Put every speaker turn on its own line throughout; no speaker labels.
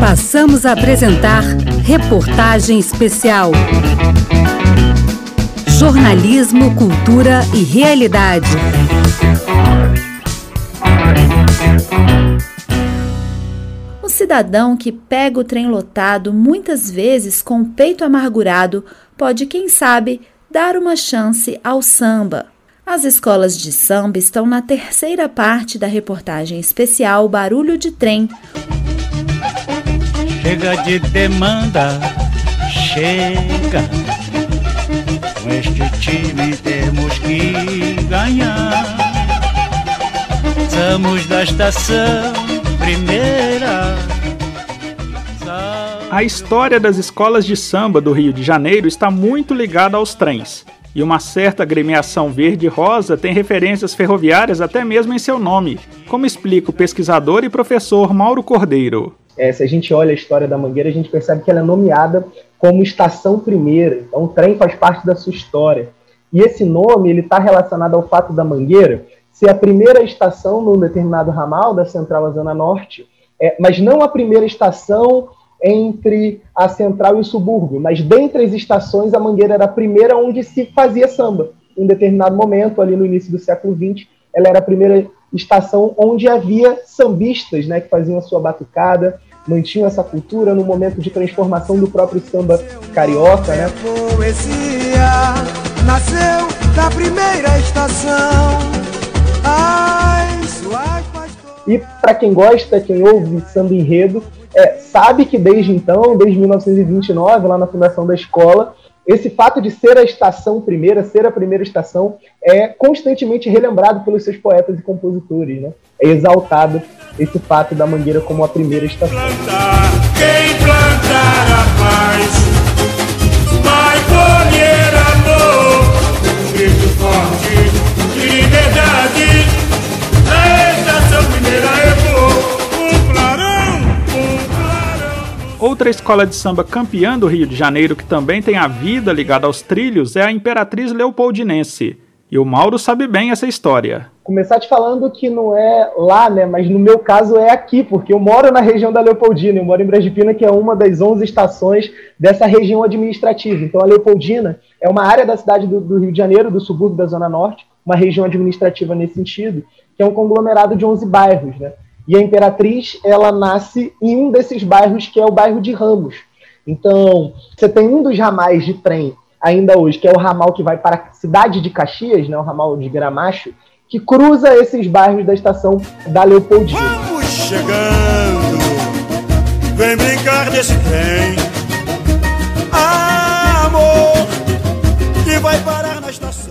Passamos a apresentar Reportagem Especial. Jornalismo, cultura e realidade.
Um cidadão que pega o trem lotado, muitas vezes com o peito amargurado, pode, quem sabe, dar uma chance ao samba. As escolas de samba estão na terceira parte da reportagem especial Barulho de Trem.
Chega de demanda, chega. Com este time temos que ganhar. Somos da estação primeira.
A história das escolas de samba do Rio de Janeiro está muito ligada aos trens e uma certa agremiação verde-rosa tem referências ferroviárias até mesmo em seu nome, como explica o pesquisador e professor Mauro Cordeiro.
É, se a gente olha a história da Mangueira, a gente percebe que ela é nomeada como Estação Primeira, então o trem faz parte da sua história. E esse nome ele está relacionado ao fato da Mangueira ser a primeira estação num determinado ramal da Central à Zona Norte, é, mas não a primeira estação entre a central e o subúrbio, mas dentre as estações, a Mangueira era a primeira onde se fazia samba. Em determinado momento, ali no início do século XX, ela era a primeira estação onde havia sambistas né, que faziam a sua batucada, mantinham essa cultura no momento de transformação do próprio samba carioca. Né? Poesia nasceu na primeira estação. Ai, e para quem gosta, quem ouve samba enredo, é, sabe que desde então, desde 1929, lá na fundação da escola, esse fato de ser a estação primeira, ser a primeira estação, é constantemente relembrado pelos seus poetas e compositores. Né? É exaltado esse fato da Mangueira como a primeira estação. Plantar, quem plantar a paz, Outra escola de samba campeã do Rio de Janeiro que também tem a vida ligada aos trilhos é a Imperatriz Leopoldinense. E o Mauro sabe bem essa história. Começar te falando que não é lá, né? Mas no meu caso é aqui, porque eu moro na região da Leopoldina, eu moro em Brasipina, que é uma das 11 estações dessa região administrativa. Então a Leopoldina é uma área da cidade do, do Rio de Janeiro, do subúrbio da Zona Norte, uma região administrativa nesse sentido, que é um conglomerado de 11 bairros, né? E a Imperatriz, ela nasce em um desses bairros, que é o bairro de Ramos. Então, você tem um dos ramais de trem ainda hoje, que é o ramal que vai para a cidade de Caxias, né, o ramal de Gramacho, que cruza esses bairros da estação da Leopoldina. Vamos chegando, vem brincar desse trem, amor, que vai parar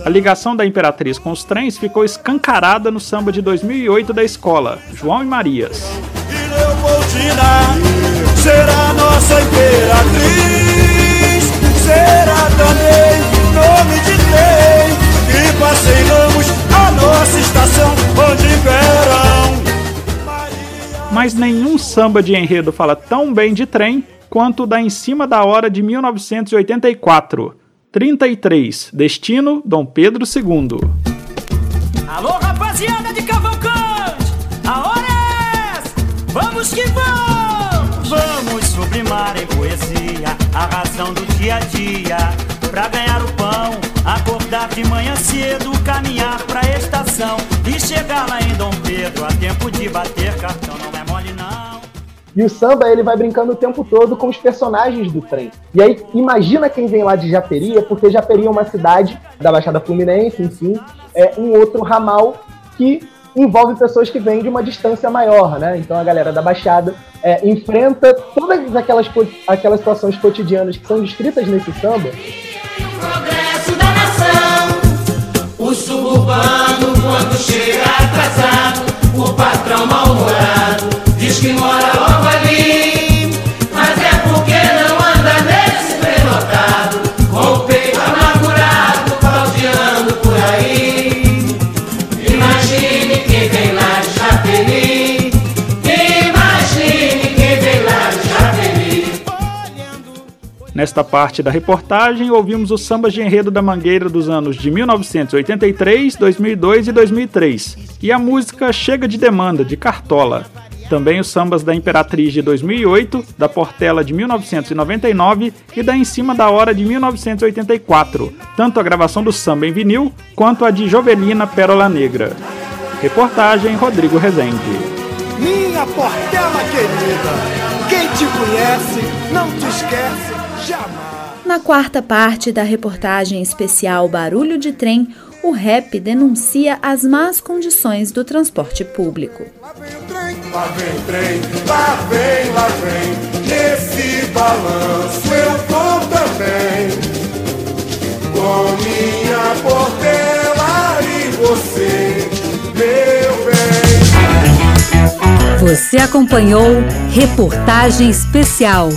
a ligação da Imperatriz com os trens ficou escancarada no samba de 2008 da escola, João e Marias. E será nossa imperatriz, será também nome de e a nossa estação onde imperam. Mas nenhum samba de enredo fala tão bem de trem quanto o da Em Cima da Hora de 1984 33. Destino Dom Pedro II. Alô, rapaziada de Cavalcante! A hora é essa! Vamos que vamos! Vamos sublimar em poesia a razão do dia a dia. Pra ganhar o pão, acordar de manhã cedo, caminhar pra estação e chegar lá em Dom Pedro a tempo de bater cartão. Não. E o samba ele vai brincando o tempo todo com os personagens do trem. E aí imagina quem vem lá de Japeria, porque Japeria é uma cidade da Baixada Fluminense, enfim, é um outro ramal que envolve pessoas que vêm de uma distância maior, né? Então a galera da Baixada é, enfrenta todas aquelas, aquelas situações cotidianas que são descritas nesse samba. Progresso da nação, o suburbano quando chega atrasado, o patrão mal-humorado diz que mora logo ali, mas é porque não anda nesse prenotado, com o peito amargurado, pauteando por aí. Imagine quem vem lá de Chapeli, imagine quem vem lá de Chapeli. Nesta parte da reportagem, ouvimos os sambas de enredo da Mangueira dos anos de 1983, 2002 e 2003, e a música Chega de Demanda, de Cartola.
Também os sambas da Imperatriz de 2008, da Portela de 1999 e da Em Cima da Hora de 1984, tanto a gravação do samba em vinil quanto a de Jovelina Pérola Negra. Reportagem Rodrigo Rezende.
Minha Portela querida, quem te conhece não te esquece jamais.
Na quarta parte da reportagem especial Barulho de Trem, o rap denuncia as más condições do transporte público.
Lá vem o trem, lá vem o trem, lá vem, lá vem. Nesse balanço eu vou também. Com minha portela e você, meu bem.
Você acompanhou Reportagem Especial.